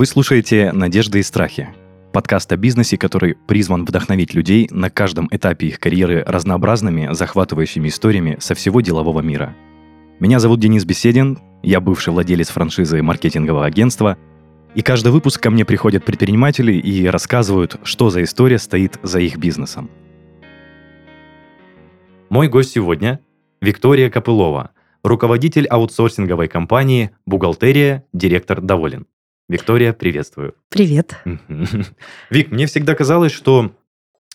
Вы слушаете «Надежды и страхи» – подкаст о бизнесе, который призван вдохновить людей на каждом этапе их карьеры разнообразными, захватывающими историями со всего делового мира. Меня зовут Денис Беседин, я бывший владелец франшизы маркетингового агентства, и каждый выпуск ко мне приходят предприниматели и рассказывают, что за история стоит за их бизнесом. Мой гость сегодня – Виктория Копылова, руководитель аутсорсинговой компании «Бухгалтерия», директор «Доволен». Виктория, приветствую. Привет. Вик, мне всегда казалось, что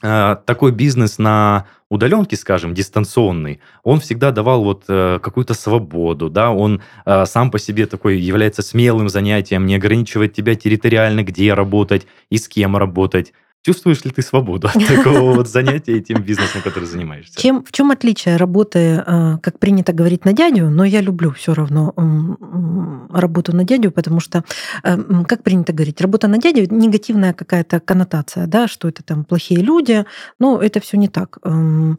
э, такой бизнес на удаленке, скажем, дистанционный, он всегда давал вот э, какую-то свободу, да, он э, сам по себе такой является смелым занятием, не ограничивает тебя территориально, где работать и с кем работать. Чувствуешь ли ты свободу от такого вот занятия и тем бизнесом, который занимаешься? Чем, в чем отличие работы, э, как принято говорить, на дядю, но я люблю все равно работу на дядю, потому что, э, как принято говорить, работа на дядю негативная какая-то коннотация, да, что это там плохие люди, но это все не так. Эм,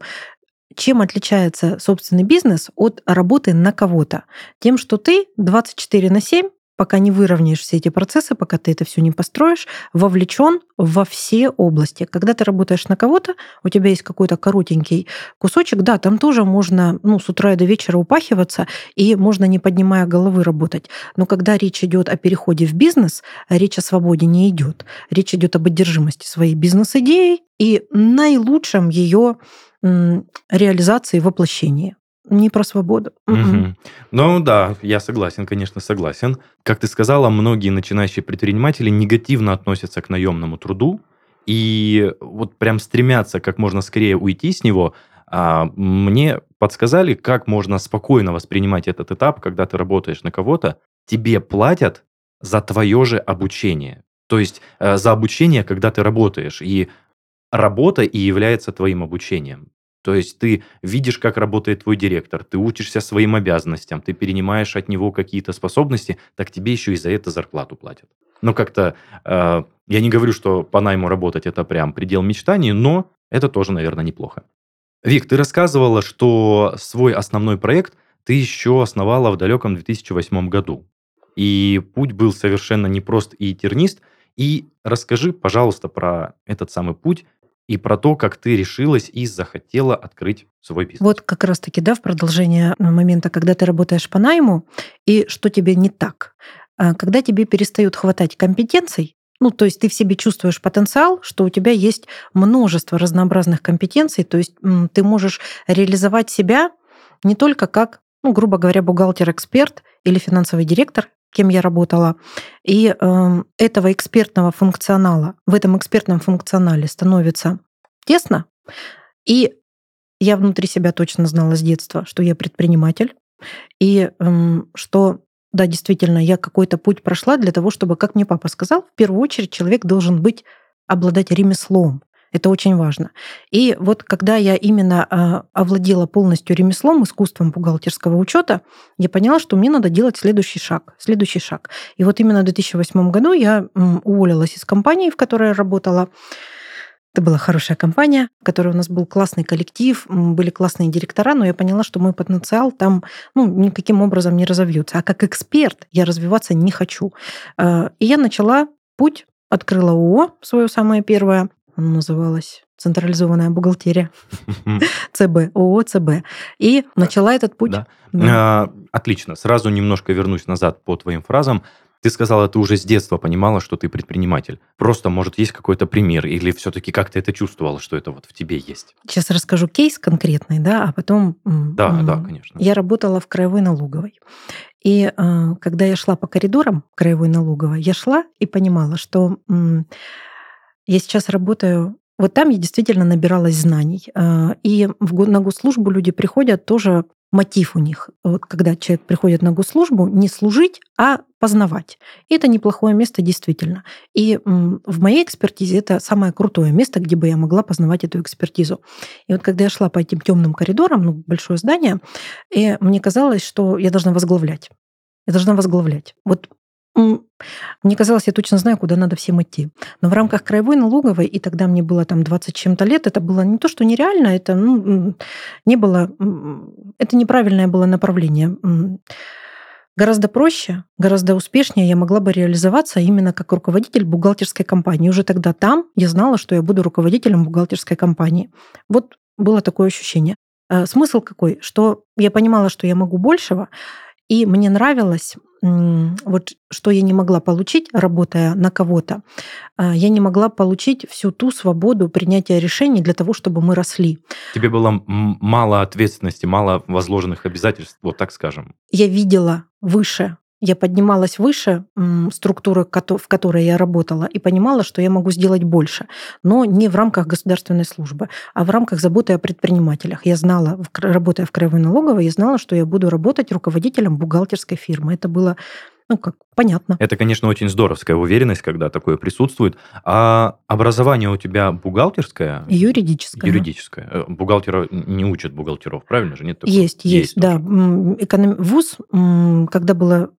чем отличается собственный бизнес от работы на кого-то? Тем, что ты 24 на 7 пока не выровняешь все эти процессы, пока ты это все не построишь, вовлечен во все области. Когда ты работаешь на кого-то, у тебя есть какой-то коротенький кусочек, да, там тоже можно ну, с утра и до вечера упахиваться, и можно не поднимая головы работать. Но когда речь идет о переходе в бизнес, речь о свободе не идет. Речь идет об одержимости своей бизнес-идеей и наилучшем ее реализации, воплощении не про свободу. Угу. Ну да, я согласен, конечно, согласен. Как ты сказала, многие начинающие предприниматели негативно относятся к наемному труду и вот прям стремятся как можно скорее уйти с него. А мне подсказали, как можно спокойно воспринимать этот этап, когда ты работаешь на кого-то, тебе платят за твое же обучение. То есть э, за обучение, когда ты работаешь. И работа и является твоим обучением. То есть ты видишь, как работает твой директор, ты учишься своим обязанностям, ты перенимаешь от него какие-то способности, так тебе еще и за это зарплату платят. Но как-то, э, я не говорю, что по найму работать это прям предел мечтаний, но это тоже, наверное, неплохо. Вик, ты рассказывала, что свой основной проект ты еще основала в далеком 2008 году. И путь был совершенно непрост и тернист. И расскажи, пожалуйста, про этот самый путь, и про то, как ты решилась и захотела открыть свой бизнес. Вот как раз-таки, да, в продолжение момента, когда ты работаешь по найму, и что тебе не так. А, когда тебе перестают хватать компетенций, ну, то есть ты в себе чувствуешь потенциал, что у тебя есть множество разнообразных компетенций, то есть ты можешь реализовать себя не только как, ну, грубо говоря, бухгалтер-эксперт или финансовый директор, кем я работала. И э, этого экспертного функционала, в этом экспертном функционале становится тесно. И я внутри себя точно знала с детства, что я предприниматель, и э, что да, действительно, я какой-то путь прошла для того, чтобы, как мне папа сказал, в первую очередь человек должен быть обладать ремеслом. Это очень важно. И вот когда я именно а, овладела полностью ремеслом, искусством бухгалтерского учета, я поняла, что мне надо делать следующий шаг. Следующий шаг. И вот именно в 2008 году я уволилась из компании, в которой я работала. Это была хорошая компания, в которой у нас был классный коллектив, были классные директора, но я поняла, что мой потенциал там ну, никаким образом не разовьется. А как эксперт я развиваться не хочу. А, и я начала путь, открыла ООО, свое самое первое, оно называлось централизованная бухгалтерия, ЦБ, ООО ЦБ. И начала этот путь. А, отлично. Сразу немножко вернусь назад по твоим фразам. Ты сказала, ты уже с детства понимала, что ты предприниматель. Просто, может, есть какой-то пример, или все-таки как ты это чувствовала, что это вот в тебе есть? Сейчас расскажу кейс конкретный, да, а потом... Да, да, конечно. Я работала в краевой налоговой. И э, когда я шла по коридорам краевой налоговой, я шла и понимала, что я сейчас работаю вот там я действительно набиралась знаний. А, и на госслужбу люди приходят тоже мотив у них. Вот когда человек приходит на госслужбу, не служить, а познавать. И это неплохое место действительно. И в моей экспертизе это самое крутое место, где бы я могла познавать эту экспертизу. И вот когда я шла по этим темным коридорам, ну, большое здание, и мне казалось, что я должна возглавлять. Я должна возглавлять. Вот мне казалось, я точно знаю, куда надо всем идти. Но в рамках краевой налоговой, и тогда мне было там 20 чем-то лет, это было не то, что нереально, это ну, не было, это неправильное было направление. гораздо проще, гораздо успешнее я могла бы реализоваться именно как руководитель бухгалтерской компании. Уже тогда там я знала, что я буду руководителем бухгалтерской компании. Вот было такое ощущение. Э, смысл какой? Что я понимала, что я могу большего, и мне нравилось вот что я не могла получить, работая на кого-то, а, я не могла получить всю ту свободу принятия решений для того, чтобы мы росли. Тебе было мало ответственности, мало возложенных обязательств, вот так скажем. Я видела выше я поднималась выше структуры, в которой я работала, и понимала, что я могу сделать больше, но не в рамках государственной службы, а в рамках заботы о предпринимателях. Я знала, работая в Краевой налоговой, я знала, что я буду работать руководителем бухгалтерской фирмы. Это было ну, как, понятно. Это, конечно, очень здоровская уверенность, когда такое присутствует. А образование у тебя бухгалтерское? Юридическое. Юридическое. Э, бухгалтера не учат бухгалтеров, правильно же? Нет такого? Есть, есть, есть да. Эконом... ВУЗ, когда было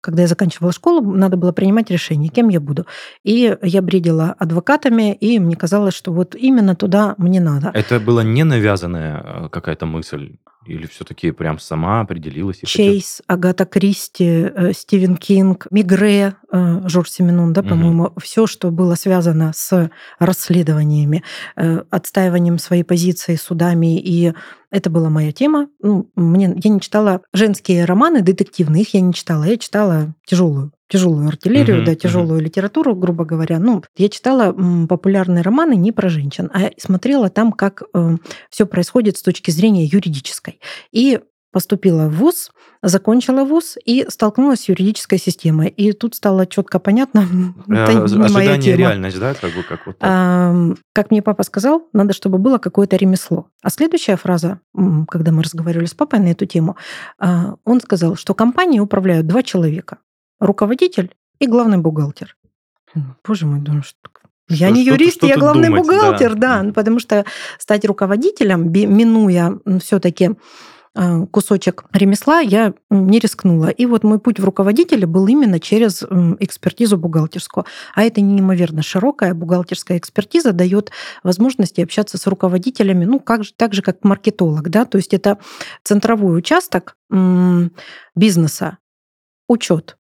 когда я заканчивала школу, надо было принимать решение, кем я буду. И я бредила адвокатами, и мне казалось, что вот именно туда мне надо. Это была не навязанная э, какая-то мысль? Или все-таки прям сама определилась? И Чейз, хотел... Агата Кристи, э, Стивен Кинг, Мигре, э, Жорж Семенон, да, по-моему, угу. все, что было связано с расследованиями, э, отстаиванием своей позиции судами и это была моя тема. Ну, мне, я не читала женские романы детективные, их я не читала. Я читала тяжелую тяжелую артиллерию, uh-huh, да, тяжелую uh-huh. литературу, грубо говоря. Ну, я читала популярные романы не про женщин, а смотрела там, как э, все происходит с точки зрения юридической. И поступила в ВУЗ, закончила ВУЗ и столкнулась с юридической системой. И тут стало четко понятно, это не Ожидание, моя тема. реальность, да, как бы как вот как мне папа сказал, надо, чтобы было какое-то ремесло. А следующая фраза, когда мы разговаривали с папой на эту тему, а, он сказал, что компанией управляют два человека руководитель и главный бухгалтер. Боже мой, думаю, что я не юрист, я главный думать, бухгалтер, да. да, потому что стать руководителем, минуя все-таки а, кусочек ремесла, я не рискнула. И вот мой путь в руководителя был именно через экспертизу бухгалтерскую. А это неимоверно широкая бухгалтерская экспертиза дает возможности общаться с руководителями, ну, как же, так же, как маркетолог. Да? То есть это центровой участок бизнеса, учет,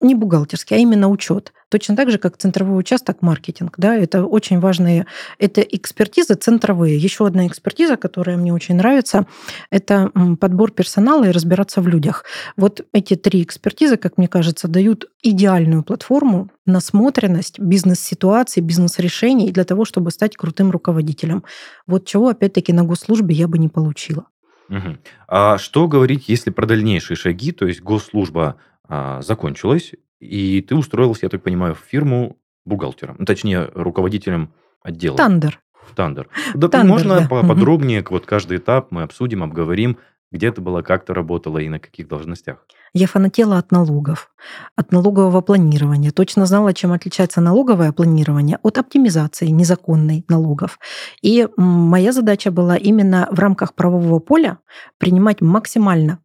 не бухгалтерский, а именно учет. Точно так же, как центровой участок маркетинг. Да, это очень важные, это экспертизы центровые. Еще одна экспертиза, которая мне очень нравится, это подбор персонала и разбираться в людях. Вот эти три экспертизы, как мне кажется, дают идеальную платформу, насмотренность бизнес-ситуации, бизнес-решений для того, чтобы стать крутым руководителем. Вот чего, опять-таки, на госслужбе я бы не получила. Угу. А что говорить, если про дальнейшие шаги, то есть госслужба а, закончилась, и ты устроился, я так понимаю, в фирму бухгалтером, ну, точнее, руководителем отдела. Тандер. Тандер. Да, Тандер, можно да. поподробнее, угу. вот каждый этап мы обсудим, обговорим, где ты была, как ты работала и на каких должностях? Я фанатела от налогов, от налогового планирования. Точно знала, чем отличается налоговое планирование от оптимизации незаконной налогов. И моя задача была именно в рамках правового поля принимать максимально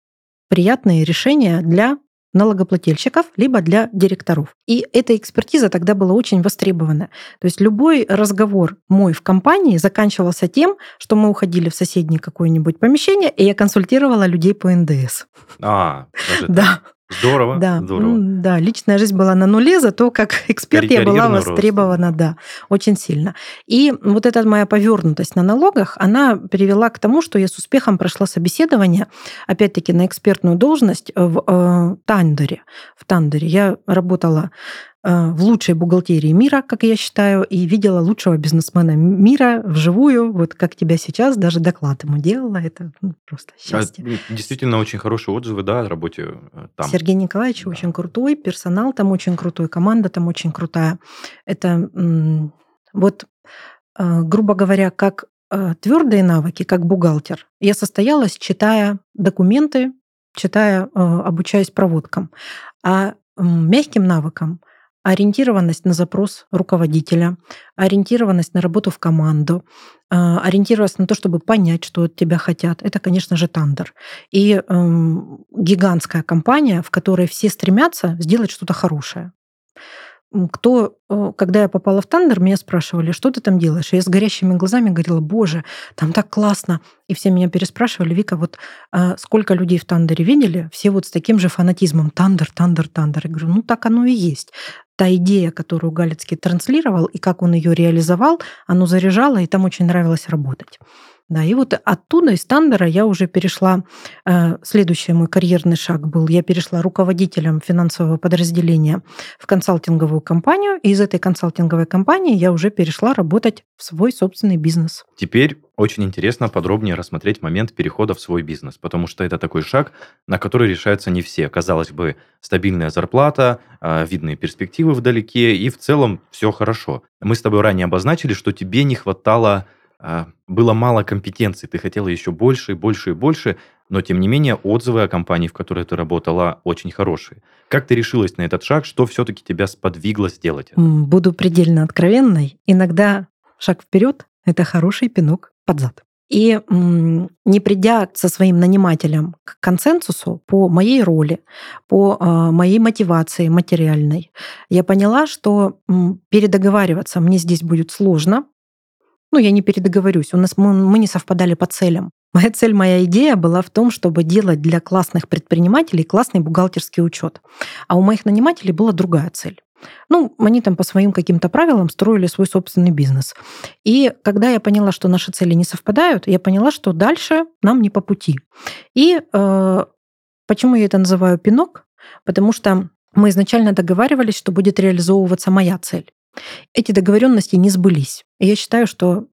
приятные решения для налогоплательщиков, либо для директоров. И эта экспертиза тогда была очень востребована. То есть любой разговор мой в компании заканчивался тем, что мы уходили в соседнее какое-нибудь помещение, и я консультировала людей по НДС. А, даже да. Здорово, да, здорово. Да, личная жизнь была на нуле, зато как эксперт я была востребована, рост. да, очень сильно. И вот эта моя повернутость на налогах, она привела к тому, что я с успехом прошла собеседование, опять-таки, на экспертную должность в э, Тандере. В Тандере я работала в лучшей бухгалтерии мира, как я считаю, и видела лучшего бизнесмена мира вживую, вот как тебя сейчас, даже доклад ему делала, это ну, просто а, счастье. А, действительно очень хорошие отзывы, да, о работе э, там. Сергей Николаевич да. очень крутой, персонал там очень крутой, команда там очень крутая. Это вот, э, грубо говоря, как твердые навыки, как бухгалтер, я состоялась, читая документы, читая, обучаясь проводкам. А мягким навыкам ориентированность на запрос руководителя, ориентированность на работу в команду, а, ориентированность на то, чтобы понять, что от тебя хотят. Это, конечно же, Тандер. И эм, гигантская компания, в которой все стремятся сделать что-то хорошее. Кто, э, когда я попала в Тандер, меня спрашивали, что ты там делаешь? И я с горящими глазами говорила, боже, там так классно. И все меня переспрашивали, Вика, вот а сколько людей в Тандере видели? Все вот с таким же фанатизмом. Тандер, Тандер, Тандер. Я говорю, ну так оно и есть. Та идея, которую Галицкий транслировал, и как он ее реализовал, оно заряжало, и там очень нравилось работать. Да, и вот оттуда, из Тандера, я уже перешла, э, следующий мой карьерный шаг был, я перешла руководителем финансового подразделения в консалтинговую компанию, и из этой консалтинговой компании я уже перешла работать в свой собственный бизнес. Теперь очень интересно подробнее рассмотреть момент перехода в свой бизнес, потому что это такой шаг, на который решаются не все. Казалось бы, стабильная зарплата, э, видные перспективы вдалеке, и в целом все хорошо. Мы с тобой ранее обозначили, что тебе не хватало а, было мало компетенций, ты хотела еще больше и больше и больше, но тем не менее отзывы о компании, в которой ты работала, очень хорошие. Как ты решилась на этот шаг? Что все-таки тебя сподвигло сделать это? Буду предельно откровенной. Иногда шаг вперед – это хороший пинок под зад. И не придя со своим нанимателем к консенсусу по моей роли, по а, моей мотивации материальной, я поняла, что передоговариваться мне здесь будет сложно, ну, я не передоговорюсь, у нас мы, мы не совпадали по целям. Моя цель, моя идея была в том, чтобы делать для классных предпринимателей классный бухгалтерский учет. А у моих нанимателей была другая цель. Ну, они там по своим каким-то правилам строили свой собственный бизнес. И когда я поняла, что наши цели не совпадают, я поняла, что дальше нам не по пути. И э, почему я это называю пинок? Потому что мы изначально договаривались, что будет реализовываться моя цель. Эти договоренности не сбылись. Я считаю, что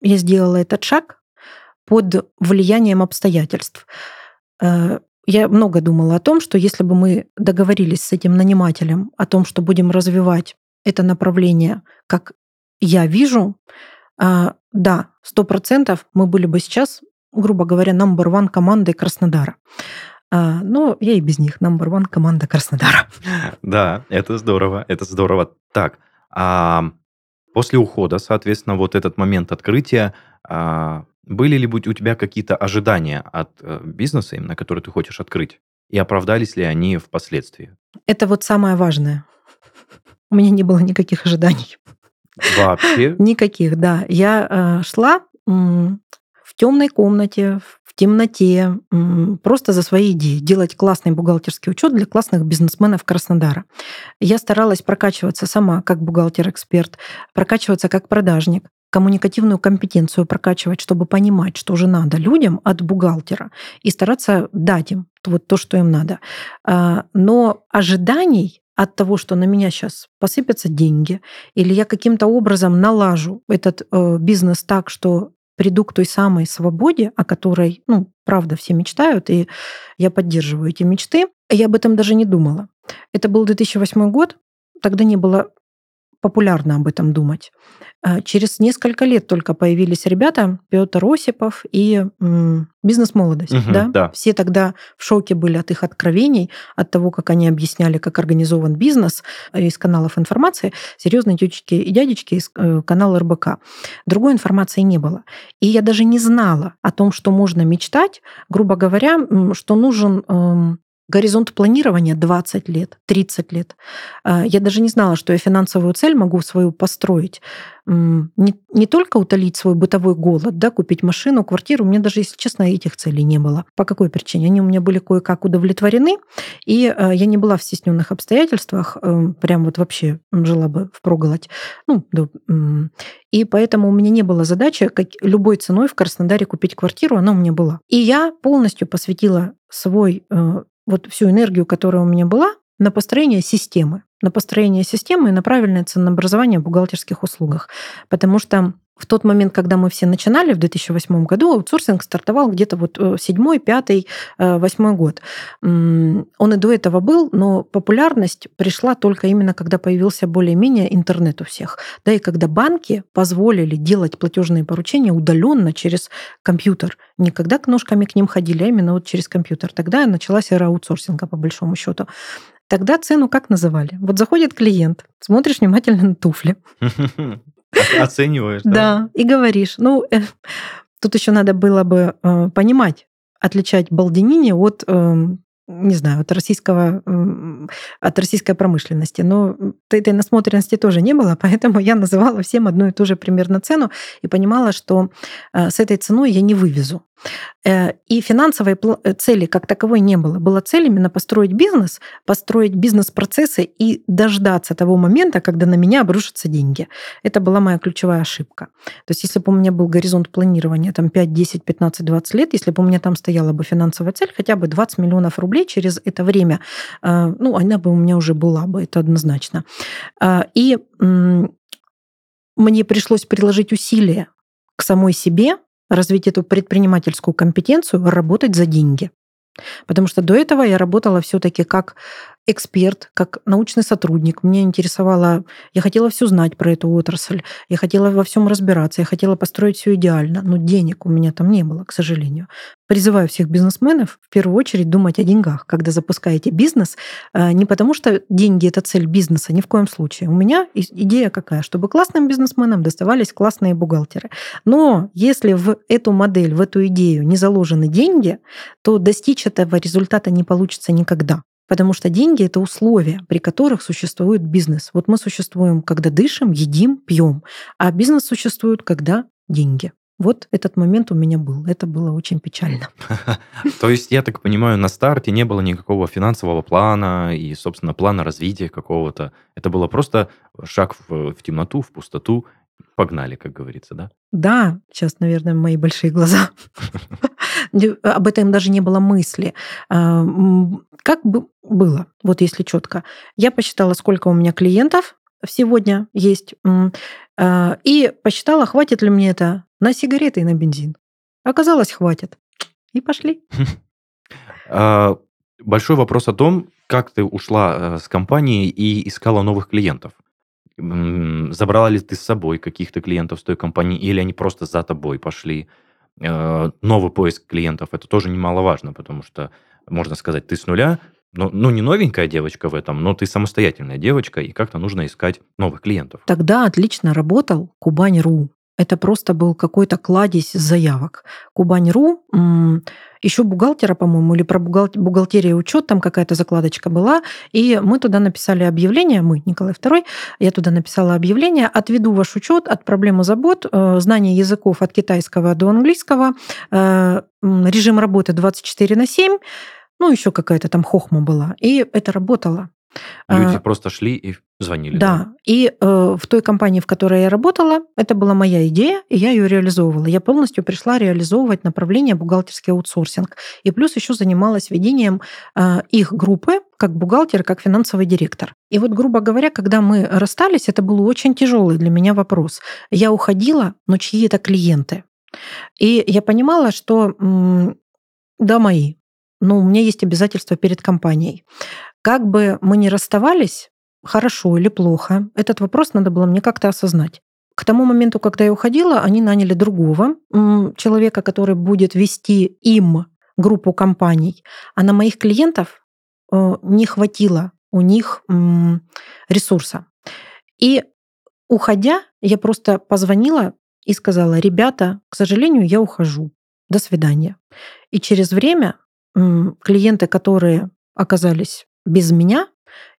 я сделала этот шаг под влиянием обстоятельств. Э, я много думала о том, что если бы мы договорились с этим нанимателем о том, что будем развивать это направление, как я вижу, э, да, сто процентов мы были бы сейчас, грубо говоря, number one командой Краснодара. Э, но я и без них number one команда Краснодара. Да, это здорово, это здорово. Так, а после ухода, соответственно, вот этот момент открытия, а, были ли у тебя какие-то ожидания от э, бизнеса, именно который ты хочешь открыть? И оправдались ли они впоследствии? Это вот самое важное. У меня не было никаких ожиданий. Вообще? Никаких, да. Я э, шла в темной комнате, в темноте, просто за свои идеи, делать классный бухгалтерский учет для классных бизнесменов Краснодара. Я старалась прокачиваться сама как бухгалтер-эксперт, прокачиваться как продажник, коммуникативную компетенцию прокачивать, чтобы понимать, что же надо людям от бухгалтера, и стараться дать им вот то, что им надо. А, но ожиданий от того, что на меня сейчас посыпятся деньги, или я каким-то образом налажу этот э, бизнес так, что приду к той самой свободе, о которой, ну, правда, все мечтают, и я поддерживаю эти мечты. Я об этом даже не думала. Это был 2008 год, тогда не было популярно об этом думать. А, через несколько лет только появились ребята, Петр Осипов и «Бизнес-молодость». Угу, да? Да. Все тогда в шоке были от их откровений, от того, как они объясняли, как организован бизнес э, из каналов информации. Серьезные тетечки и дядечки из э, канала РБК. Другой информации не было. И я даже не знала о том, что можно мечтать, грубо говоря, что нужен эм, горизонт планирования 20 лет, 30 лет. А, я даже не знала, что я финансовую цель могу свою построить. Не, не только утолить свой бытовой голод, да, купить машину, квартиру. У меня даже, если честно, этих целей не было. По какой причине? Они у меня были кое-как удовлетворены, и а, я не была в стесненных обстоятельствах, эм, прям вот вообще жила бы впроголодь. Ну, да, и поэтому у меня не было задачи как любой ценой в Краснодаре купить квартиру, она у меня была. И я полностью посвятила свой э, вот всю энергию, которая у меня была, на построение системы, на построение системы и на правильное ценообразование в бухгалтерских услугах. Потому что в тот момент, когда мы все начинали в 2008 году, аутсорсинг стартовал где-то вот э, седьмой, пятый, э, восьмой год. Он и до этого был, но популярность пришла только именно, когда появился более-менее интернет у всех. Да, и когда банки позволили делать платежные поручения удаленно через компьютер. Не когда ножками к ним ходили, а именно вот через компьютер. Тогда началась эра аутсорсинга, по большому счету. Тогда цену как называли? Вот заходит клиент, смотришь внимательно на туфли. Оцениваешь, да? И говоришь. Ну, э, тут еще надо было бы э, понимать, отличать балдинини от э, не знаю, от российского, от российской промышленности. Но этой насмотренности тоже не было, поэтому я называла всем одну и ту же примерно цену и понимала, что э, с этой ценой я не вывезу. Э, и финансовой э, цели как таковой не было. Была цель именно построить бизнес, построить бизнес-процессы и дождаться того момента, когда на меня обрушатся деньги. Это была моя ключевая ошибка. То есть если бы у меня был горизонт планирования там 5, 10, 15, 20 лет, если бы у меня там стояла бы финансовая цель, хотя бы 20 миллионов рублей через это время, э, ну, она бы у меня уже была бы, это однозначно. И мне пришлось приложить усилия к самой себе, развить эту предпринимательскую компетенцию, работать за деньги. Потому что до этого я работала все-таки как эксперт, как научный сотрудник. Мне интересовало, я хотела все знать про эту отрасль, я хотела во всем разбираться, я хотела построить все идеально, но денег у меня там не было, к сожалению. Призываю всех бизнесменов в первую очередь думать о деньгах, когда запускаете бизнес, э, не потому что деньги это цель бизнеса, ни в коем случае. У меня идея какая, чтобы классным бизнесменам доставались классные бухгалтеры. Но если в эту модель, в эту идею не заложены деньги, то достичь этого результата не получится никогда. Потому что деньги — это условия, при которых существует бизнес. Вот мы существуем, когда дышим, едим, пьем, а бизнес существует, когда деньги. Вот этот момент у меня был. Это было очень печально. То есть, я так понимаю, на старте не было никакого финансового плана и, собственно, плана развития какого-то. Это было просто шаг в, в темноту, в пустоту. Погнали, как говорится, да? Да, сейчас, наверное, мои большие глаза. Об этом даже не было мысли. А, как бы было, вот если четко. Я посчитала, сколько у меня клиентов сегодня есть, а, и посчитала, хватит ли мне это на сигареты и на бензин. Оказалось, хватит. И пошли. А, большой вопрос о том, как ты ушла э, с компании и искала новых клиентов. Забрала ли ты с собой каких-то клиентов с той компании, или они просто за тобой пошли? Э, новый поиск клиентов, это тоже немаловажно, потому что, можно сказать, ты с нуля, ну, ну, не новенькая девочка в этом, но ты самостоятельная девочка, и как-то нужно искать новых клиентов. Тогда отлично работал Кубань.ру. Это просто был какой-то кладезь заявок. Кубань.ру, еще бухгалтера, по-моему, или про бухгалтерию учет, там какая-то закладочка была, и мы туда написали объявление, мы, Николай II, я туда написала объявление, отведу ваш учет от проблемы забот, э, знание языков от китайского до английского, э, режим работы 24 на 7, ну, еще какая-то там хохма была. И это работало. Люди а, просто шли и звонили. Да. да. И э, в той компании, в которой я работала, это была моя идея, и я ее реализовывала. Я полностью пришла реализовывать направление бухгалтерский аутсорсинг. И плюс еще занималась ведением э, их группы как бухгалтер, как финансовый директор. И вот, грубо говоря, когда мы расстались, это был очень тяжелый для меня вопрос. Я уходила, но чьи это клиенты? И я понимала, что да, мои. Но у меня есть обязательства перед компанией. Как бы мы ни расставались, хорошо или плохо, этот вопрос надо было мне как-то осознать. К тому моменту, когда я уходила, они наняли другого человека, который будет вести им группу компаний, а на моих клиентов э, не хватило у них ресурса. И уходя, я просто позвонила и сказала, ребята, к сожалению, я ухожу. До свидания. И через время клиенты, которые оказались без меня,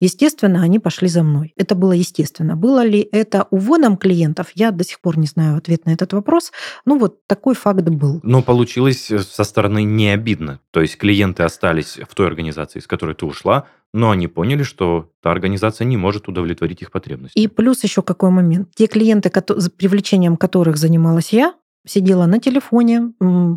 естественно, они пошли за мной. Это было естественно. Было ли это уводом клиентов, я до сих пор не знаю ответ на этот вопрос. Ну вот такой факт был. Но получилось э, со стороны не обидно. То есть клиенты остались в той организации, из которой ты ушла, но они поняли, что та организация не может удовлетворить их потребности. И плюс еще какой момент. Те клиенты, привлечением которых занималась я, сидела на телефоне,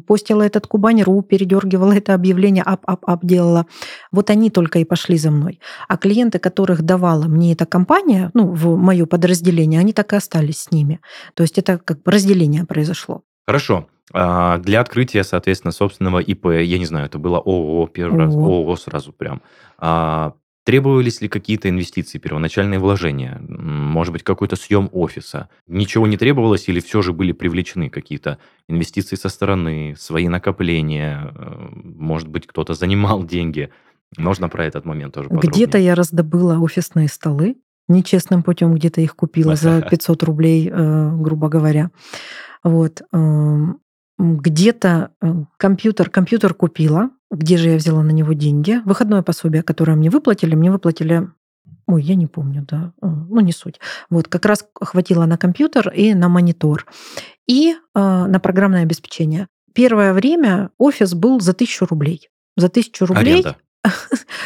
постила этот Кубань.ру, передергивала это объявление, up-up-up делала. Вот они только и пошли за мной. А клиенты, которых давала мне эта компания, ну, в мое подразделение, они так и остались с ними. То есть это как бы разделение произошло. Хорошо. А, для открытия, соответственно, собственного ИП, я не знаю, это было ООО первый ООО. раз, ООО сразу прям. А, Требовались ли какие-то инвестиции, первоначальные вложения? Может быть, какой-то съем офиса? Ничего не требовалось или все же были привлечены какие-то инвестиции со стороны, свои накопления? Э, может быть, кто-то занимал деньги? Можно про этот момент тоже подробнее? Где-то я раздобыла офисные столы, нечестным путем где-то их купила за 500 рублей, э, грубо говоря. Вот. Эм, где-то э, компьютер, компьютер купила, где же я взяла на него деньги? Выходное пособие, которое мне выплатили, мне выплатили Ой, я не помню, да. Ну, не суть. Вот, как раз хватило на компьютер и на монитор. И э, на программное обеспечение. Первое время офис был за тысячу рублей. За тысячу рублей... Аренда.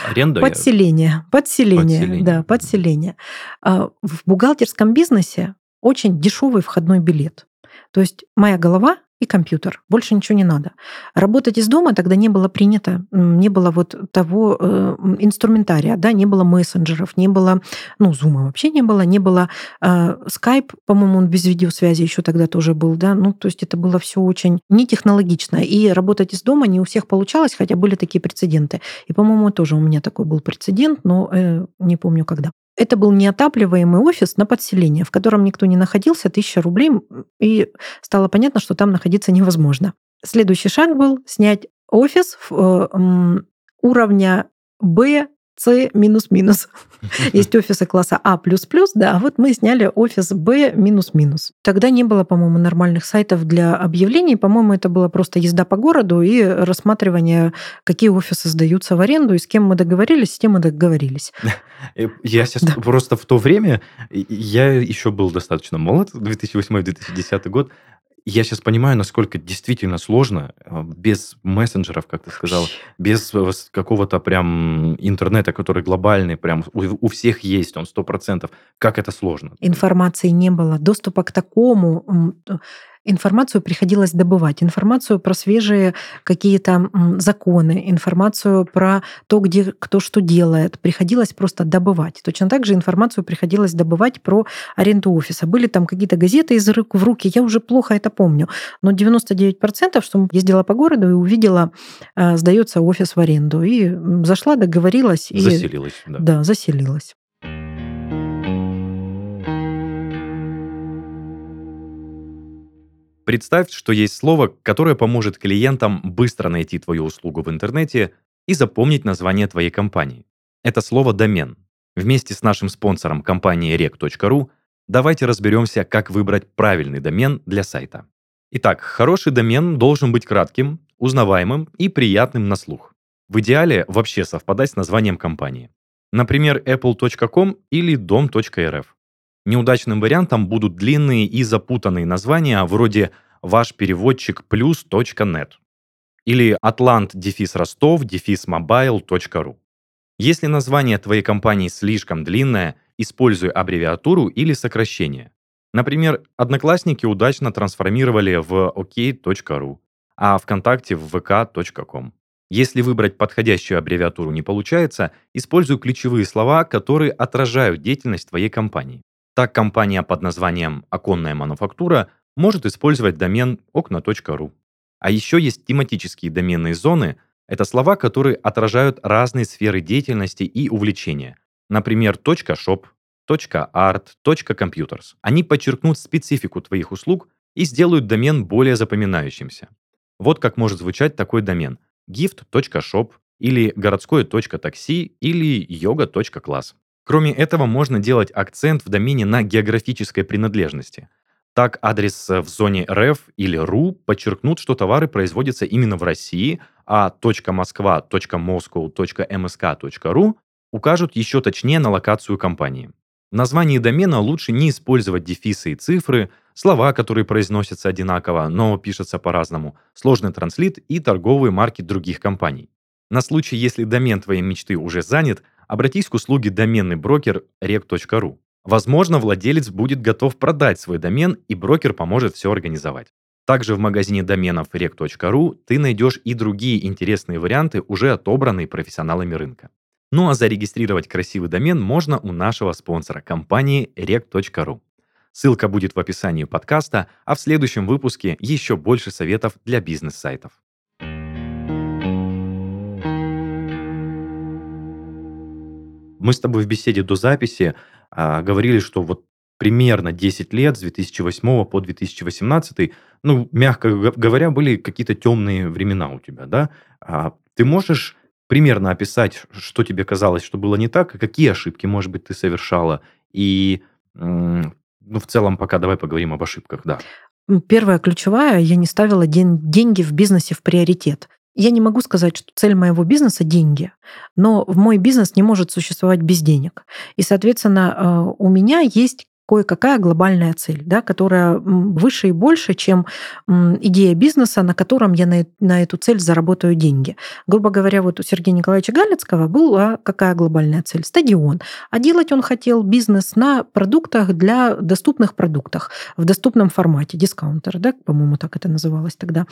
Аренда? Подселение. Подселение, подселение. да, подселение. А, в бухгалтерском бизнесе очень дешевый входной билет. То есть моя голова и компьютер. Больше ничего не надо. Работать из дома тогда не было принято, не было вот того э, инструментария, да, не было мессенджеров, не было, ну, зума вообще не было, не было э, по-моему, он без видеосвязи еще тогда тоже был, да, ну, то есть это было все очень нетехнологично. И работать из дома не у всех получалось, хотя были такие прецеденты. И, по-моему, тоже у меня такой был прецедент, но э, не помню когда. Это был неотапливаемый офис на подселение, в котором никто не находился, тысяча рублей, и стало понятно, что там находиться невозможно. Следующий шаг был снять офис э, уровня Б с минус-минус. Есть офисы класса А++, да, а вот мы сняли офис Б минус-минус. Тогда не было, по-моему, нормальных сайтов для объявлений. По-моему, это было просто езда по городу и рассматривание, какие офисы сдаются в аренду, и с кем мы договорились, с тем мы договорились. Э, я сейчас да. просто в то время, я еще был достаточно молод, 2008-2010 год, я сейчас понимаю, насколько действительно сложно э, без мессенджеров, как ты сказал, без э, какого-то прям интернета, который глобальный, прям у, у всех есть, он сто процентов. Как это сложно? Информации не было, доступа к такому информацию приходилось добывать. Информацию про свежие какие-то законы, информацию про то, где кто что делает, приходилось просто добывать. Точно так же информацию приходилось добывать про аренду офиса. Были там какие-то газеты из рук в руки, я уже плохо это помню. Но 99%, что ездила по городу и увидела, э, сдается офис в аренду. И зашла, договорилась. И, заселилась. Да, да заселилась. Представь, что есть слово, которое поможет клиентам быстро найти твою услугу в интернете и запомнить название твоей компании. Это слово «домен». Вместе с нашим спонсором компанией rec.ru давайте разберемся, как выбрать правильный домен для сайта. Итак, хороший домен должен быть кратким, узнаваемым и приятным на слух. В идеале вообще совпадать с названием компании. Например, apple.com или dom.rf. Неудачным вариантом будут длинные и запутанные названия вроде «Ваш переводчик плюс.нет» или atlant дефис ростов дефис mobile.ru. Если название твоей компании слишком длинное, используй аббревиатуру или сокращение. Например, Одноклассники удачно трансформировали в ok.ru, а ВКонтакте в vk.com. Если выбрать подходящую аббревиатуру не получается, используй ключевые слова, которые отражают деятельность твоей компании. Так компания под названием «Оконная мануфактура» может использовать домен окна.ру. А еще есть тематические доменные зоны. Это слова, которые отражают разные сферы деятельности и увлечения. Например, .shop, .art, .computers. Они подчеркнут специфику твоих услуг и сделают домен более запоминающимся. Вот как может звучать такой домен gift.shop или городское.такси или yoga.class. Кроме этого, можно делать акцент в домене на географической принадлежности. Так, адрес в зоне РФ или РУ подчеркнут, что товары производятся именно в России, а .москва, .moscow, .msk.ru укажут еще точнее на локацию компании. В названии домена лучше не использовать дефисы и цифры, слова, которые произносятся одинаково, но пишутся по-разному, сложный транслит и торговые марки других компаний. На случай, если домен твоей мечты уже занят, обратись к услуге доменный брокер rec.ru. Возможно, владелец будет готов продать свой домен, и брокер поможет все организовать. Также в магазине доменов rec.ru ты найдешь и другие интересные варианты, уже отобранные профессионалами рынка. Ну а зарегистрировать красивый домен можно у нашего спонсора компании rec.ru. Ссылка будет в описании подкаста, а в следующем выпуске еще больше советов для бизнес-сайтов. Мы с тобой в беседе до записи а, говорили, что вот примерно 10 лет, с 2008 по 2018, ну, мягко говоря, были какие-то темные времена у тебя, да? А ты можешь примерно описать, что тебе казалось, что было не так, и какие ошибки, может быть, ты совершала? И, ну, в целом, пока давай поговорим об ошибках, да. Первая ключевая, я не ставила день, деньги в бизнесе в приоритет. Я не могу сказать, что цель моего бизнеса – деньги, но мой бизнес не может существовать без денег. И, соответственно, э, у меня есть кое-какая глобальная цель, да, которая выше и больше, чем идея бизнеса, на котором я на, эту цель заработаю деньги. Грубо говоря, вот у Сергея Николаевича Галицкого была какая глобальная цель? Стадион. А делать он хотел бизнес на продуктах для доступных продуктах, в доступном формате, дискаунтер, да, по-моему, так это называлось тогда.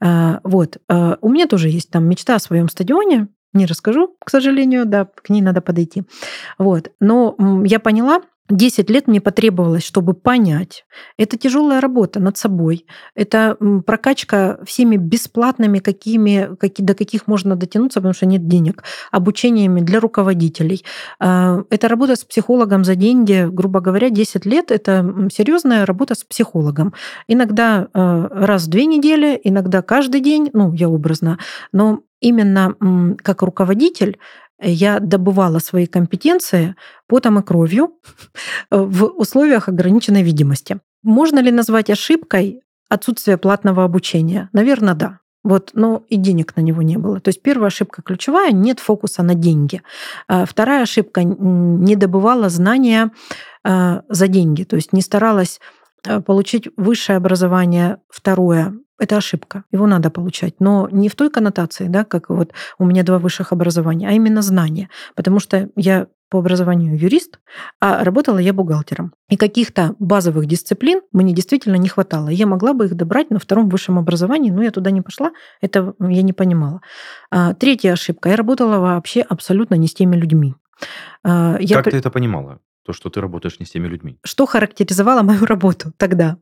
А, вот. А, у меня тоже есть там мечта о своем стадионе, не расскажу, к сожалению, да, к ней надо подойти. Вот. Но я поняла, 10 лет мне потребовалось, чтобы понять. Это тяжелая работа над собой. Это прокачка всеми бесплатными, какими, какие, до каких можно дотянуться, потому что нет денег, обучениями для руководителей. А, это работа с психологом за деньги, грубо говоря, 10 лет. Это серьезная работа с психологом. Иногда а, раз в две недели, иногда каждый день, ну, я образно, но именно как руководитель я добывала свои компетенции потом и кровью в условиях ограниченной видимости. Можно ли назвать ошибкой отсутствие платного обучения? Наверное, да. Вот, но и денег на него не было. То есть первая ошибка ключевая – нет фокуса на деньги. А вторая ошибка – не добывала знания а, за деньги, то есть не старалась а, получить высшее образование. Второе это ошибка. Его надо получать. Но не в той коннотации, да, как вот у меня два высших образования, а именно знания. Потому что я по образованию юрист, а работала я бухгалтером. И каких-то базовых дисциплин мне действительно не хватало. Я могла бы их добрать на втором высшем образовании, но я туда не пошла, это я не понимала. А, третья ошибка. Я работала вообще абсолютно не с теми людьми. А, я... Как ты это понимала? То, что ты работаешь не с теми людьми. Что характеризовало мою работу тогда?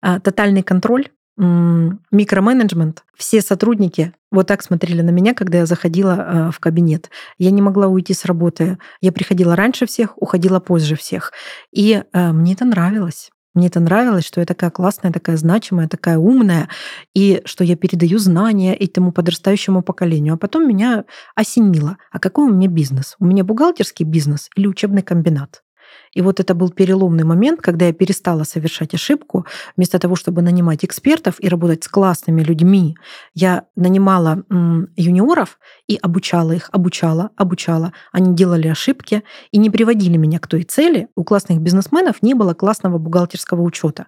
А, тотальный контроль, микроменеджмент. Все сотрудники вот так смотрели на меня, когда я заходила э, в кабинет. Я не могла уйти с работы. Я приходила раньше всех, уходила позже всех. И э, мне это нравилось. Мне это нравилось, что я такая классная, такая значимая, такая умная, и что я передаю знания этому подрастающему поколению. А потом меня осенило. А какой у меня бизнес? У меня бухгалтерский бизнес или учебный комбинат? И вот это был переломный момент, когда я перестала совершать ошибку. Вместо того, чтобы нанимать экспертов и работать с классными людьми, я нанимала юниоров и обучала их, обучала, обучала. Они делали ошибки и не приводили меня к той цели. У классных бизнесменов не было классного бухгалтерского учета.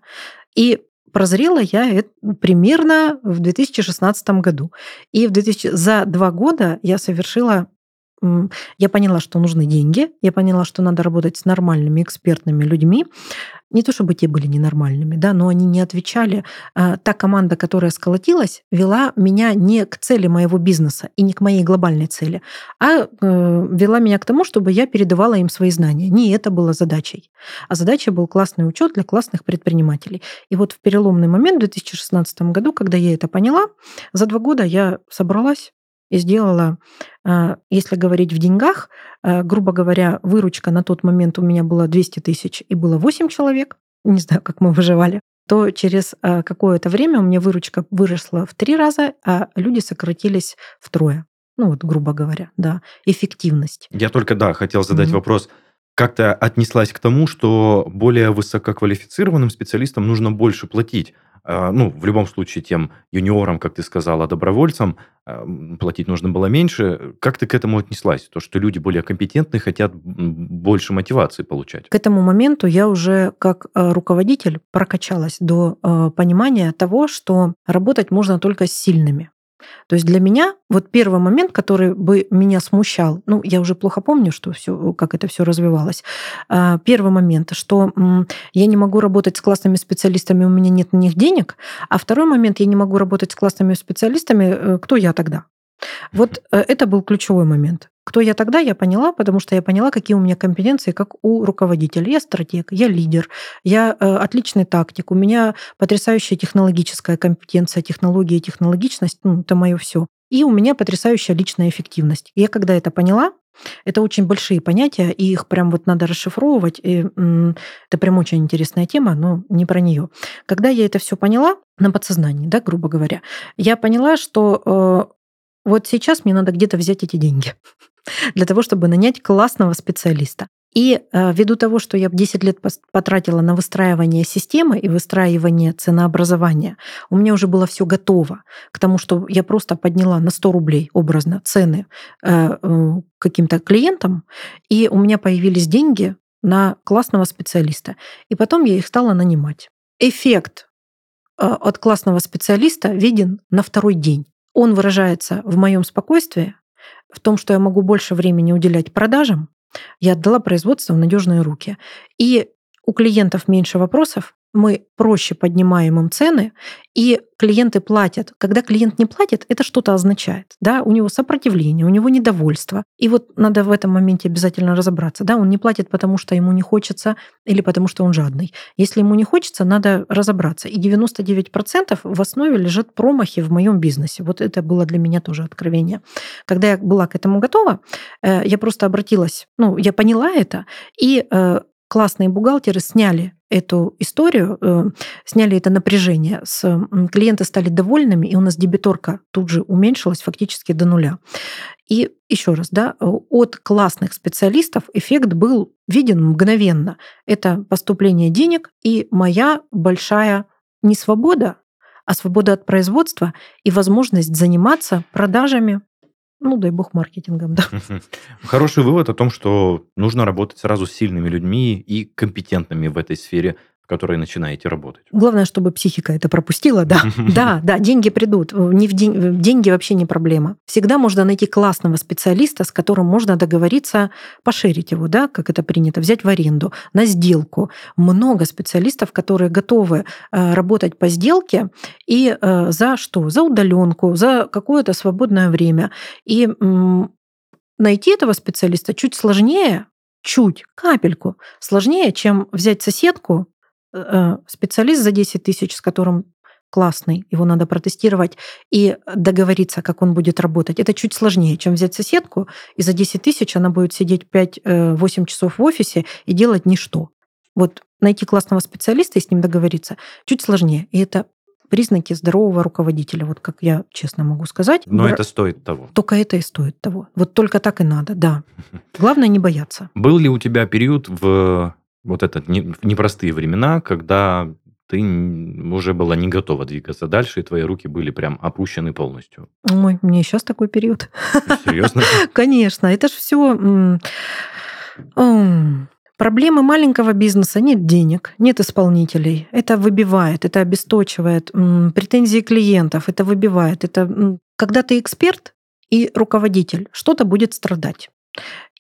И прозрела я примерно в 2016 году. И в 2000, за два года я совершила я поняла, что нужны деньги, я поняла, что надо работать с нормальными экспертными людьми. Не то чтобы те были ненормальными, да, но они не отвечали. А, та команда, которая сколотилась, вела меня не к цели моего бизнеса и не к моей глобальной цели, а э, вела меня к тому, чтобы я передавала им свои знания. Не это было задачей. А задача был классный учет для классных предпринимателей. И вот в переломный момент в 2016 году, когда я это поняла, за два года я собралась, и сделала, а, если говорить в деньгах, а, грубо говоря, выручка на тот момент у меня была 200 тысяч и было 8 человек, не знаю, как мы выживали, то через а, какое-то время у меня выручка выросла в три раза, а люди сократились втрое. Ну вот, грубо говоря, да, эффективность. Я только, да, хотел задать mm-hmm. вопрос. Как то отнеслась к тому, что более высококвалифицированным специалистам нужно больше платить? А, ну, в любом случае, тем юниорам, как ты сказала, добровольцам а, платить нужно было меньше. Как ты к этому отнеслась? То, что люди более компетентные, хотят больше мотивации получать. К этому моменту я уже как а, руководитель прокачалась до понимания того, что работать можно только с сильными. То есть для меня вот первый момент, который бы меня смущал, ну, я уже плохо помню, что все, как это все развивалось. А, первый момент, что я не могу работать с классными специалистами, у меня нет на них денег. А второй момент, я не могу работать с классными специалистами, э, кто я тогда? Вот э, это был ключевой момент. Кто я тогда, я поняла, потому что я поняла, какие у меня компетенции, как у руководителя. Я стратег, я лидер, я э, отличный тактик, у меня потрясающая технологическая компетенция, технология технологичность, ну, это мое все. И у меня потрясающая личная эффективность. Я когда это поняла, это очень большие понятия, и их прям вот надо расшифровывать. И, это прям очень интересная тема, но не про нее. Когда я это все поняла на подсознании, да, грубо говоря, я поняла, что э, вот сейчас мне надо где-то взять эти деньги для того, чтобы нанять классного специалиста. И э, ввиду того, что я 10 лет потратила на выстраивание системы и выстраивание ценообразования, у меня уже было все готово к тому, что я просто подняла на 100 рублей образно цены э, э, каким-то клиентам, и у меня появились деньги на классного специалиста. И потом я их стала нанимать. Эффект от классного специалиста виден на второй день. Он выражается в моем спокойствии, в том, что я могу больше времени уделять продажам, я отдала производство в надежные руки. И у клиентов меньше вопросов, мы проще поднимаем им цены, и клиенты платят. Когда клиент не платит, это что-то означает. Да? У него сопротивление, у него недовольство. И вот надо в этом моменте обязательно разобраться. Да? Он не платит, потому что ему не хочется или потому что он жадный. Если ему не хочется, надо разобраться. И 99% в основе лежат промахи в моем бизнесе. Вот это было для меня тоже откровение. Когда я была к этому готова, э, я просто обратилась, ну, я поняла это, и э, классные бухгалтеры сняли эту историю, э, сняли это напряжение. С, клиенты стали довольными, и у нас дебиторка тут же уменьшилась фактически до нуля. И еще раз, да, от классных специалистов эффект был виден мгновенно. Это поступление денег и моя большая не свобода, а свобода от производства и возможность заниматься продажами, ну, дай бог, маркетингом, да. Хороший вывод о том, что нужно работать сразу с сильными людьми и компетентными в этой сфере, в которой начинаете работать. Главное, чтобы психика это пропустила, да. Да, да, деньги придут. Не в день... Деньги вообще не проблема. Всегда можно найти классного специалиста, с которым можно договориться, поширить его, да, как это принято, взять в аренду, на сделку. Много специалистов, которые готовы э, работать по сделке и э, за что? За удаленку, за какое-то свободное время. И найти этого специалиста чуть сложнее, чуть, капельку, сложнее, чем взять соседку, специалист за 10 тысяч, с которым классный, его надо протестировать и договориться, как он будет работать. Это чуть сложнее, чем взять соседку, и за 10 тысяч она будет сидеть 5-8 э, часов в офисе и делать ничто. Вот найти классного специалиста и с ним договориться чуть сложнее. И это признаки здорового руководителя, вот как я честно могу сказать. Но это стоит того. Только это и стоит того. Вот только так и надо, да. Главное не бояться. Был ли у тебя период в вот это не, непростые времена, когда ты уже была не готова двигаться дальше, и твои руки были прям опущены полностью. Ой, мне сейчас такой период. Серьезно? Конечно, это же все Проблемы маленького бизнеса нет денег, нет исполнителей. Это выбивает, это обесточивает. Претензии клиентов, это выбивает. Это когда ты эксперт и руководитель, что-то будет страдать.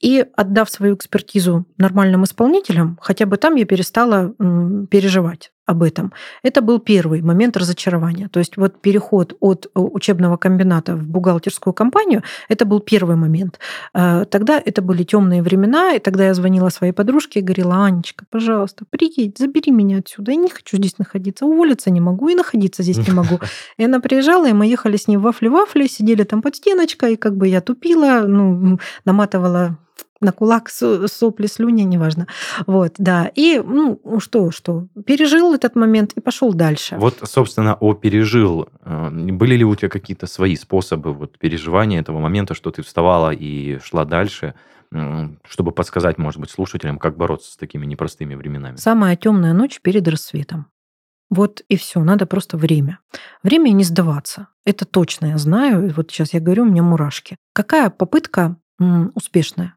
И отдав свою экспертизу нормальным исполнителям, хотя бы там я перестала переживать об этом. Это был первый момент разочарования. То есть вот переход от э, учебного комбината в бухгалтерскую компанию, это был первый момент. Э, тогда это были темные времена, и тогда я звонила своей подружке и говорила, Анечка, пожалуйста, приедь, забери меня отсюда. Я не хочу здесь находиться, уволиться не могу и находиться здесь не могу. И она приезжала, и мы ехали с ней в вафли-вафли, сидели там под стеночкой, и как бы я тупила, ну, наматывала на кулак сопли, слюни, неважно. Вот, да. И, ну, что, что, пережил этот момент и пошел дальше. Вот, собственно, о пережил. Э, были ли у тебя какие-то свои способы вот переживания этого момента, что ты вставала и шла дальше? чтобы подсказать, может быть, слушателям, как бороться с такими непростыми временами. Самая темная ночь перед рассветом. Вот и все, надо просто время. Время не сдаваться. Это точно я знаю. Вот сейчас я говорю, у меня мурашки. Какая попытка успешная?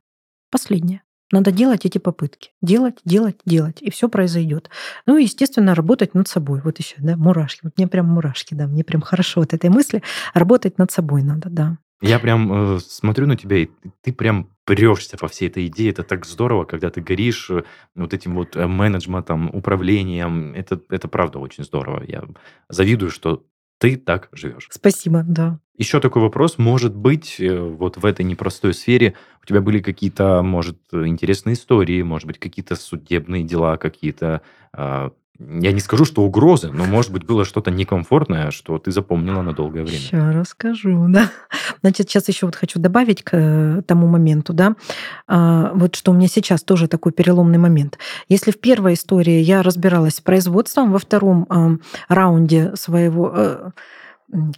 Последнее. Надо делать эти попытки. Делать, делать, делать. И все произойдет. Ну и, естественно, работать над собой. Вот еще, да, мурашки. Вот мне прям мурашки, да, мне прям хорошо от этой мысли. Работать над собой надо, да. Я прям э, смотрю на тебя, и ты прям прешься по всей этой идее. Это так здорово, когда ты горишь э, вот этим вот э, менеджментом, управлением. Это, это правда очень здорово. Я завидую, что ты так живешь. Спасибо, да. Еще такой вопрос. Может быть, э, вот в этой непростой сфере у тебя были какие-то, может, интересные истории, может быть, какие-то судебные дела, какие-то а, я не скажу, что угрозы, но, может быть, было что-то некомфортное, что ты запомнила на долгое время. Сейчас расскажу, да. Значит, сейчас еще вот хочу добавить к э, тому моменту, да, а, вот что у меня сейчас тоже такой переломный момент. Если в первой истории я разбиралась с производством, во втором раунде своего э,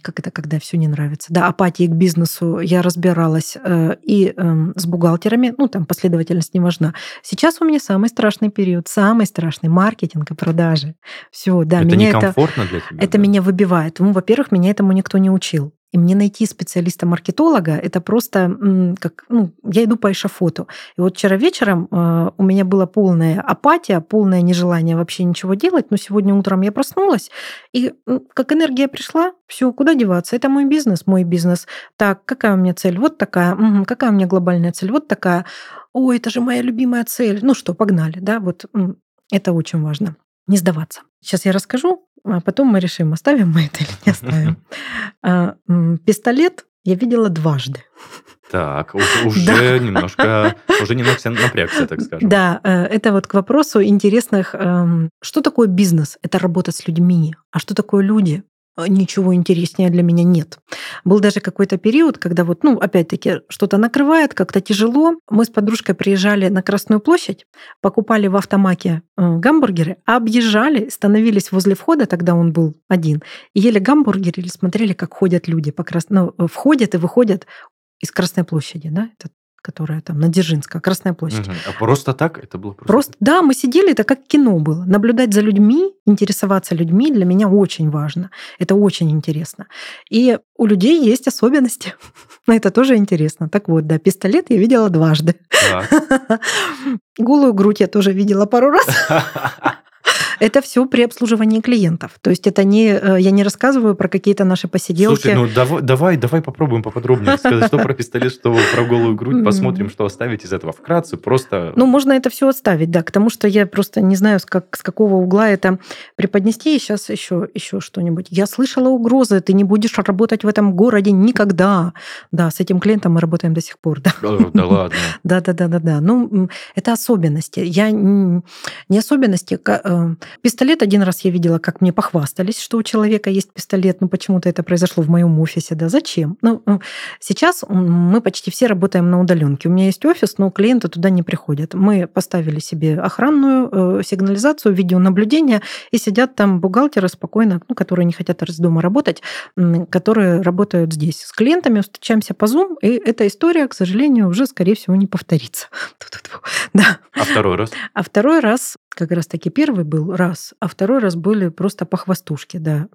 как это, когда все не нравится, да, апатии к бизнесу, я разбиралась э, и э, с бухгалтерами, ну, там последовательность не важна. Сейчас у меня самый страшный период, самый страшный маркетинг и продажи. Все, да, это меня некомфортно это, для тебя? Это да? меня выбивает. Ну, во-первых, меня этому никто не учил. И мне найти специалиста-маркетолога, это просто как, ну, я иду по эшафоту. И вот вчера вечером э, у меня была полная апатия, полное нежелание вообще ничего делать, но сегодня утром я проснулась, и как энергия пришла, все, куда деваться? Это мой бизнес, мой бизнес. Так, какая у меня цель? Вот такая. Угу, какая у меня глобальная цель? Вот такая. Ой, это же моя любимая цель. Ну что, погнали, да? Вот это очень важно. Не сдаваться. Сейчас я расскажу, а потом мы решим, оставим мы это или не оставим. А, пистолет я видела дважды. Так, уже немножко, уже немножко напрягся, так скажем. Да, э, это вот к вопросу интересных. Эм, что такое бизнес? Это работа с людьми. А что такое люди? Э, ничего интереснее для меня нет. Был даже какой-то период, когда вот, ну, опять-таки, что-то накрывает, как-то тяжело. Мы с подружкой приезжали на Красную площадь, покупали в автомаке э, гамбургеры, объезжали, становились возле входа, тогда он был один, ели гамбургеры или смотрели, как ходят люди по крас... ну, входят и выходят из Красной площади, да, это которая там на Дзержинска, Красная площадь. Угу. А просто так это было просто? Просто, да, мы сидели, это как кино было. Наблюдать за людьми, интересоваться людьми для меня очень важно. Это очень интересно. И у людей есть особенности. Но это тоже интересно. Так вот, да, пистолет я видела дважды. Голую грудь я тоже видела пару раз. Это все при обслуживании клиентов. То есть это не, э, я не рассказываю про какие-то наши посиделки. Слушай, ну давай, давай, давай попробуем поподробнее сказать, что про пистолет, что про голую грудь. Посмотрим, что оставить из этого вкратце. Просто... Ну, можно это все оставить, да, к тому, что я просто не знаю, с, как, с какого угла это преподнести. И сейчас еще, еще что-нибудь. Я слышала угрозы, ты не будешь работать в этом городе никогда. Да, с этим клиентом мы работаем до сих пор. Да, да ладно. Да, да, да, да, да. Ну, это особенности. Я не особенности, э, Пистолет один раз я видела, как мне похвастались, что у человека есть пистолет. Ну, почему-то это произошло в моем офисе. Да, зачем? Ну, ну сейчас мы почти все работаем на удаленке. У меня есть офис, но клиенты туда не приходят. Мы поставили себе охранную э, сигнализацию, видеонаблюдение, и сидят там бухгалтеры спокойно, ну, которые не хотят из дома работать, которые работают здесь. С клиентами встречаемся по Zoom, и эта история, к сожалению, уже, скорее всего, не повторится. Да. А второй раз? А второй раз как раз таки первый был раз, а второй раз были просто по хвостушке, да.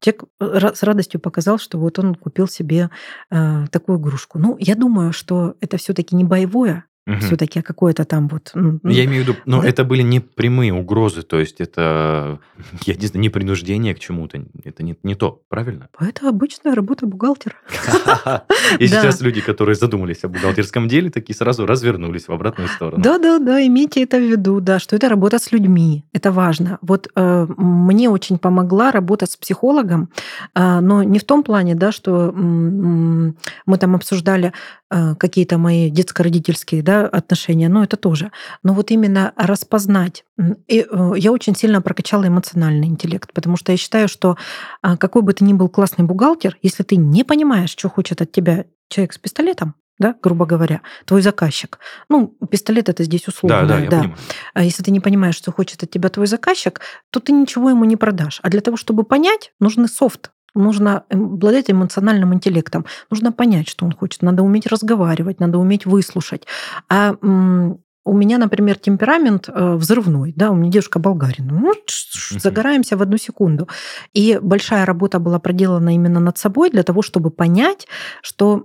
Человек э, с радостью показал, что вот он купил себе э, такую игрушку. Ну, я думаю, что это все-таки не боевое, угу. все-таки какое-то там вот. Ну, я имею в виду, но да? это были не прямые угрозы, то есть это, я не знаю, не принуждение к чему-то, это не, не то, правильно? Это обычная работа бухгалтера. И сейчас люди, которые задумались о бухгалтерском деле, такие сразу развернулись в обратную сторону. Да, да, да, имейте это в виду, да, что это работа с людьми, это важно. Вот э, мне очень помогла работа с психологом, э, но не в том плане, да, что мы там обсуждали э, какие-то мои детско-родительские, да, отношения, но это тоже. Но вот именно распознать. И э, я очень сильно прокачала эмоциональный интеллект, потому что я считаю, что а, какой бы ты ни был классный бухгалтер, если ты не понимаешь, что хочет от тебя человек с пистолетом, да, грубо говоря, твой заказчик. Ну, пистолет это здесь условно, да. да, да. А если ты не понимаешь, что хочет от тебя твой заказчик, то ты ничего ему не продашь. А для того, чтобы понять, нужны софт, нужно обладать эмоциональным интеллектом. Нужно понять, что он хочет. Надо уметь разговаривать, надо уметь выслушать. А у меня, например, темперамент э, взрывной, да, у меня девушка болгарин. Ну, загораемся в одну секунду. И большая работа была проделана именно над собой для того, чтобы понять, что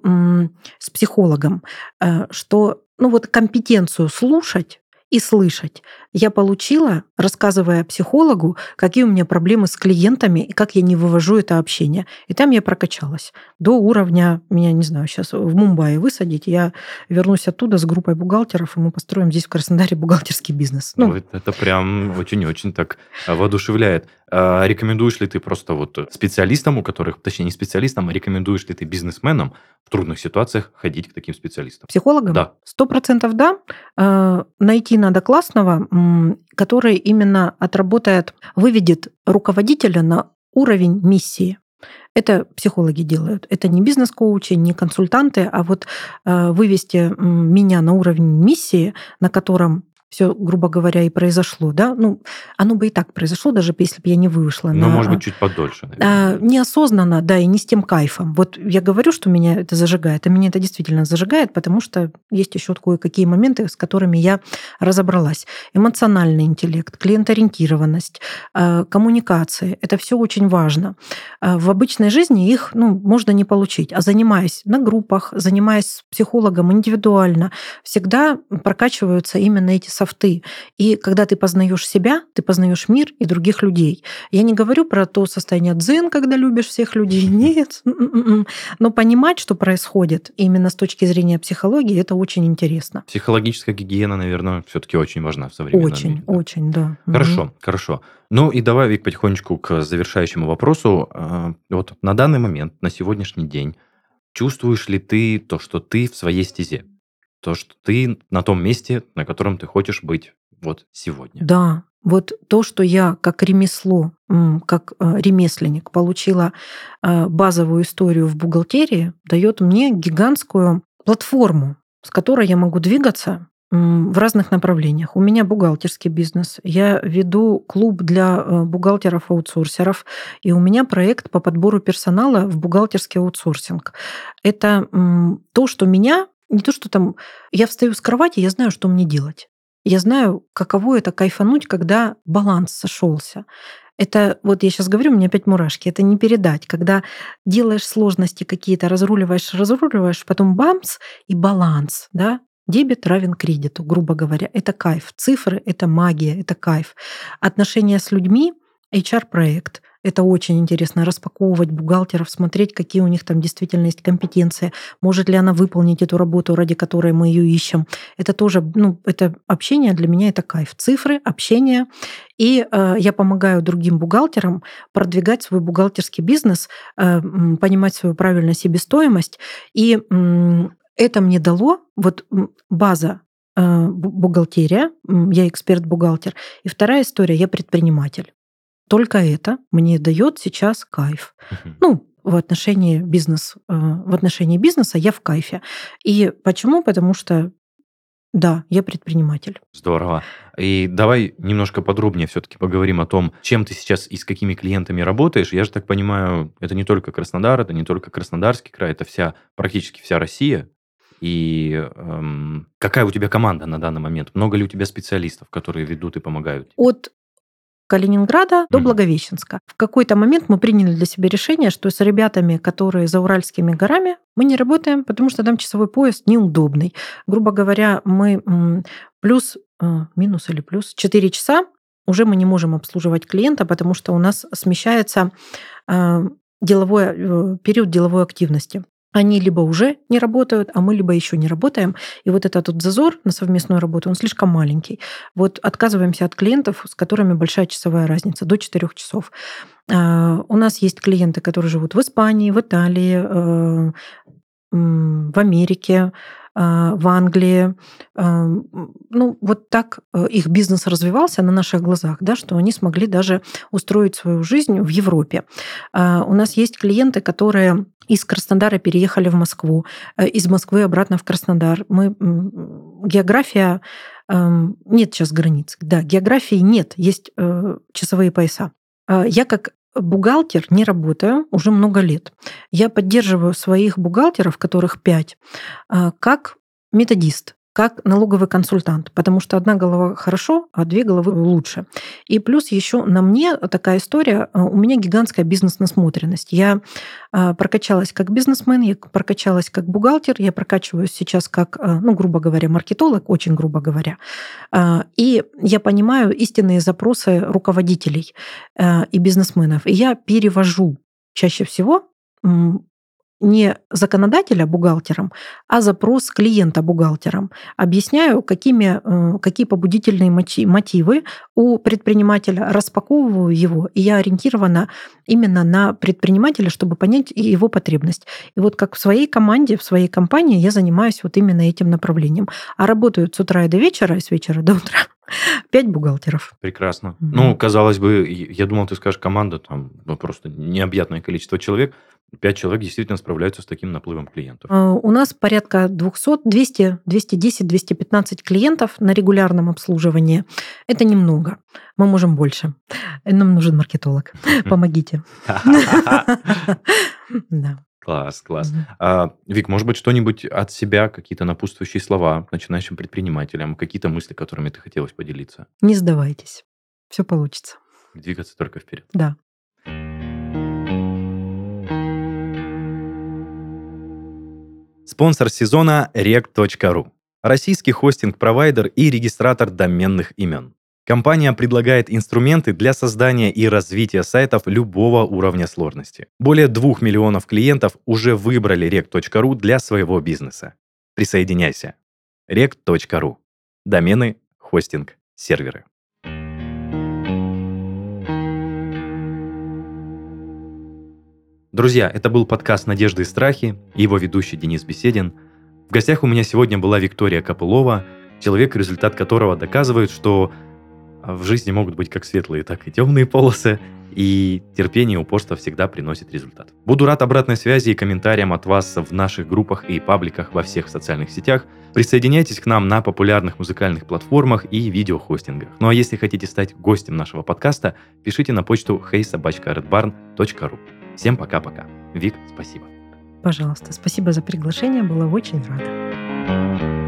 с психологом, э, что ну вот компетенцию слушать и слышать я получила, рассказывая психологу, какие у меня проблемы с клиентами и как я не вывожу это общение. И там я прокачалась до уровня, меня, не знаю, сейчас в Мумбаи высадить, я вернусь оттуда с группой бухгалтеров, и мы построим здесь в Краснодаре бухгалтерский бизнес. Ну, это, прям очень-очень так воодушевляет. А рекомендуешь ли ты просто вот специалистам, у которых, точнее, не специалистам, а рекомендуешь ли ты бизнесменам в трудных ситуациях ходить к таким специалистам? Психологам? Да. Сто процентов да. А, найти надо классного, который именно отработает, выведет руководителя на уровень миссии. Это психологи делают. Это не бизнес-коучи, не консультанты, а вот э, вывести меня на уровень миссии, на котором все, грубо говоря, и произошло, да, ну, оно бы и так произошло, даже если бы я не вышла. Но, на, может быть, чуть подольше. А, неосознанно, да, и не с тем кайфом. Вот я говорю, что меня это зажигает, а меня это действительно зажигает, потому что есть еще кое-какие моменты, с которыми я разобралась. Эмоциональный интеллект, клиенториентированность, а, коммуникации, это все очень важно. А, в обычной жизни их ну, можно не получить, а занимаясь на группах, занимаясь с психологом индивидуально, всегда прокачиваются именно эти софты. И когда ты познаешь себя, ты познаешь мир и других людей. Я не говорю про то состояние дзен, когда любишь всех людей. Нет. Но понимать, что происходит именно с точки зрения психологии, это очень интересно. Психологическая гигиена, наверное, все-таки очень важна в современном очень, мире. Очень, да. Хорошо, угу. хорошо. Ну и давай, Вик, потихонечку к завершающему вопросу. А, вот на данный момент, на сегодняшний день, чувствуешь ли ты то, что ты в своей стезе? То, что ты на том месте, на котором ты хочешь быть вот сегодня. Да, вот то, что я как ремесло, как э, ремесленник получила э, базовую историю в бухгалтерии, дает мне гигантскую платформу, с которой я могу двигаться в разных направлениях. У меня бухгалтерский бизнес. Я веду клуб для э, бухгалтеров-аутсорсеров, и у меня проект по подбору персонала в бухгалтерский аутсорсинг. Это то, что меня не то, что там я встаю с кровати, я знаю, что мне делать. Я знаю, каково это кайфануть, когда баланс сошелся. Это, вот я сейчас говорю, у меня опять мурашки, это не передать. Когда делаешь сложности какие-то, разруливаешь, разруливаешь, потом бамс и баланс, да, Дебет равен кредиту, грубо говоря. Это кайф. Цифры — это магия, это кайф. Отношения с людьми — HR-проект. Это очень интересно, распаковывать бухгалтеров, смотреть, какие у них там действительно есть компетенции, может ли она выполнить эту работу, ради которой мы ее ищем. Это тоже, ну, это общение для меня это кайф. Цифры, общение. И э, я помогаю другим бухгалтерам продвигать свой бухгалтерский бизнес, э, понимать свою правильную себестоимость. И э, это мне дало вот база э, бухгалтерия, я эксперт-бухгалтер. И вторая история, я предприниматель. Только это мне дает сейчас кайф. Ну, в отношении бизнес, э, в отношении бизнеса я в кайфе. И почему? Потому что да, я предприниматель. Здорово. И давай немножко подробнее все-таки поговорим о том, чем ты сейчас и с какими клиентами работаешь. Я же так понимаю, это не только Краснодар, это не только Краснодарский край, это вся практически вся Россия. И эм, какая у тебя команда на данный момент? Много ли у тебя специалистов, которые ведут и помогают? От Калининграда до Благовещенска. В какой-то момент мы приняли для себя решение, что с ребятами, которые за Уральскими горами, мы не работаем, потому что там часовой поезд неудобный. Грубо говоря, мы плюс, э, минус или плюс 4 часа уже мы не можем обслуживать клиента, потому что у нас смещается э, деловой, э, период деловой активности они либо уже не работают, а мы либо еще не работаем. И вот этот вот зазор на совместную работу, он слишком маленький. Вот отказываемся от клиентов, с которыми большая часовая разница, до 4 часов. А, у нас есть клиенты, которые живут в Испании, в Италии, э, в Америке, а, в Англии. А, ну, вот так э, их бизнес развивался на наших глазах, да, что они смогли даже устроить свою жизнь в Европе. А, у нас есть клиенты, которые из Краснодара переехали в Москву, э, из Москвы обратно в Краснодар. Мы география нет сейчас границ. Да, географии нет, есть э, часовые пояса. Я как бухгалтер не работаю уже много лет. Я поддерживаю своих бухгалтеров, которых пять, а, как методист как налоговый консультант, потому что одна голова хорошо, а две головы лучше. И плюс еще на мне такая история, а, у меня гигантская бизнес-насмотренность. Я а, прокачалась как бизнесмен, я прокачалась как бухгалтер, я прокачиваюсь сейчас как, а, ну, грубо говоря, маркетолог, очень грубо говоря. И я понимаю истинные запросы руководителей и бизнесменов. И я перевожу чаще всего не законодателя бухгалтером, а запрос клиента бухгалтером. Объясняю, какими, э, какие побудительные мотивы у предпринимателя, распаковываю его, и я ориентирована именно на предпринимателя, чтобы понять его потребность. И вот как в своей команде, в своей компании я занимаюсь вот именно этим направлением. А работаю с утра и до вечера, и с вечера до утра Пять бухгалтеров. Прекрасно. Mm-hmm. Ну, казалось бы, я думал, ты скажешь команда, там ну, просто необъятное количество человек. Пять человек действительно справляются с таким наплывом клиентов. Э, у нас порядка 200, 200, 210, 215 клиентов на регулярном обслуживании. Это немного. Мы можем больше. Нам нужен маркетолог. Помогите. Да. Класс, класс. А, Вик, может быть, что-нибудь от себя, какие-то напутствующие слова начинающим предпринимателям, какие-то мысли, которыми ты хотелось поделиться? Не сдавайтесь. Все получится. Двигаться только вперед. Да. Спонсор сезона rec.ru. Российский хостинг-провайдер и регистратор доменных имен. Компания предлагает инструменты для создания и развития сайтов любого уровня сложности. Более 2 миллионов клиентов уже выбрали rec.ru для своего бизнеса. Присоединяйся. rec.ru. Домены, хостинг, серверы. Друзья, это был подкаст «Надежды и страхи» и его ведущий Денис Беседин. В гостях у меня сегодня была Виктория Копылова, человек, результат которого доказывает, что в жизни могут быть как светлые, так и темные полосы, и терпение и упорство всегда приносит результат. Буду рад обратной связи и комментариям от вас в наших группах и пабликах во всех социальных сетях. Присоединяйтесь к нам на популярных музыкальных платформах и видеохостингах. Ну а если хотите стать гостем нашего подкаста, пишите на почту heysobachkaredbarn.ru. Всем пока-пока. Вик, спасибо. Пожалуйста, спасибо за приглашение, было очень рада.